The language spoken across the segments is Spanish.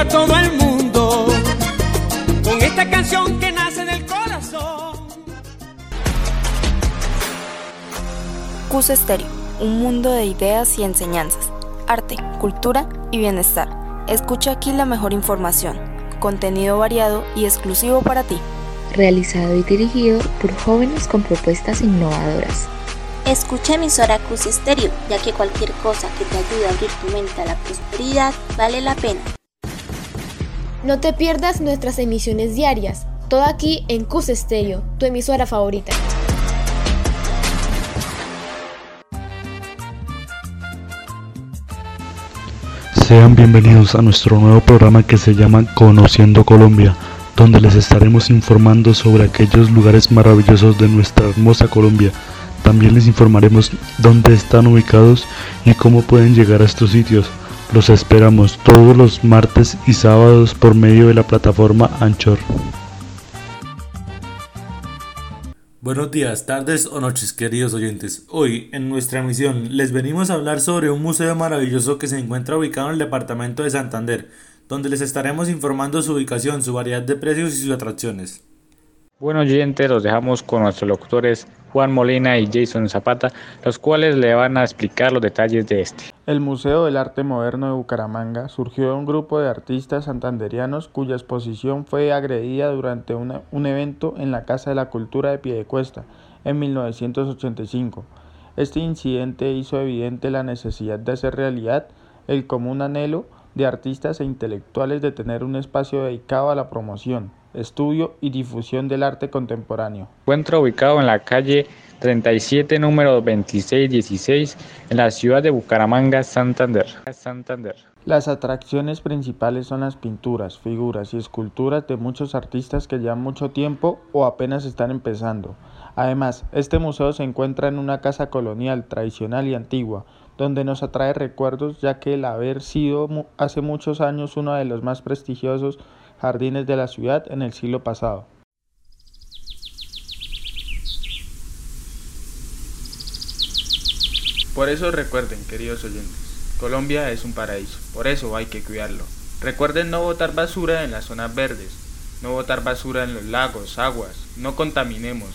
a todo el mundo con esta canción que nace del corazón. Cus Estéreo, un mundo de ideas y enseñanzas, arte, cultura y bienestar. Escucha aquí la mejor información, contenido variado y exclusivo para ti. Realizado y dirigido por jóvenes con propuestas innovadoras. Escucha emisora Cus Estéreo, ya que cualquier cosa que te ayude a abrir tu mente a la prosperidad vale la pena. No te pierdas nuestras emisiones diarias, todo aquí en Cus Estéreo, tu emisora favorita. Sean bienvenidos a nuestro nuevo programa que se llama Conociendo Colombia, donde les estaremos informando sobre aquellos lugares maravillosos de nuestra hermosa Colombia. También les informaremos dónde están ubicados y cómo pueden llegar a estos sitios. Los esperamos todos los martes y sábados por medio de la plataforma Anchor. Buenos días, tardes o noches, queridos oyentes. Hoy, en nuestra emisión, les venimos a hablar sobre un museo maravilloso que se encuentra ubicado en el departamento de Santander, donde les estaremos informando su ubicación, su variedad de precios y sus atracciones. Bueno oyentes, los dejamos con nuestros locutores Juan Molina y Jason Zapata, los cuales le van a explicar los detalles de este. El Museo del Arte Moderno de Bucaramanga surgió de un grupo de artistas santanderianos cuya exposición fue agredida durante un evento en la Casa de la Cultura de Piedecuesta en 1985. Este incidente hizo evidente la necesidad de hacer realidad el común anhelo de artistas e intelectuales de tener un espacio dedicado a la promoción, estudio y difusión del arte contemporáneo. Encuentra ubicado en la calle 37, número 2616, en la ciudad de Bucaramanga, Santander. Santander. Las atracciones principales son las pinturas, figuras y esculturas de muchos artistas que llevan mucho tiempo o apenas están empezando. Además, este museo se encuentra en una casa colonial, tradicional y antigua, donde nos atrae recuerdos ya que el haber sido hace muchos años uno de los más prestigiosos jardines de la ciudad en el siglo pasado. Por eso recuerden, queridos oyentes, Colombia es un paraíso, por eso hay que cuidarlo. Recuerden no botar basura en las zonas verdes, no botar basura en los lagos, aguas, no contaminemos.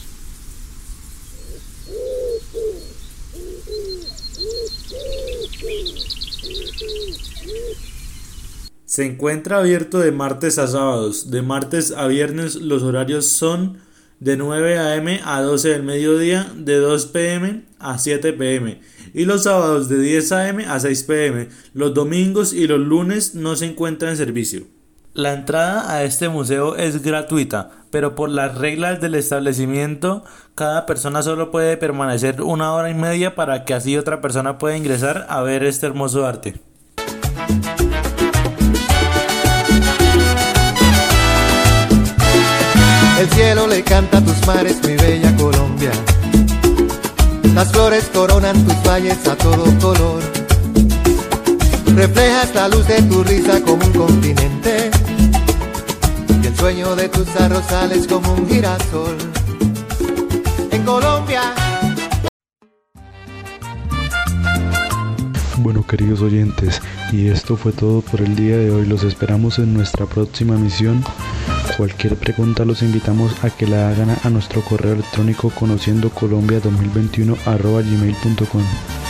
Se encuentra abierto de martes a sábados. De martes a viernes los horarios son de 9 a.m. a 12 del mediodía, de 2 p.m. a 7 p.m. y los sábados de 10 a.m. a 6 p.m. Los domingos y los lunes no se encuentra en servicio. La entrada a este museo es gratuita, pero por las reglas del establecimiento, cada persona solo puede permanecer una hora y media para que así otra persona pueda ingresar a ver este hermoso arte. El cielo le canta a tus mares, mi bella Colombia. Las flores coronan tus valles a todo color. Reflejas la luz de tu risa como un continente. Y el sueño de tus arrozales como un girasol. En Colombia. Bueno queridos oyentes, y esto fue todo por el día de hoy. Los esperamos en nuestra próxima misión. Cualquier pregunta los invitamos a que la hagan a nuestro correo electrónico conociendo colombia 2021 gmail.com.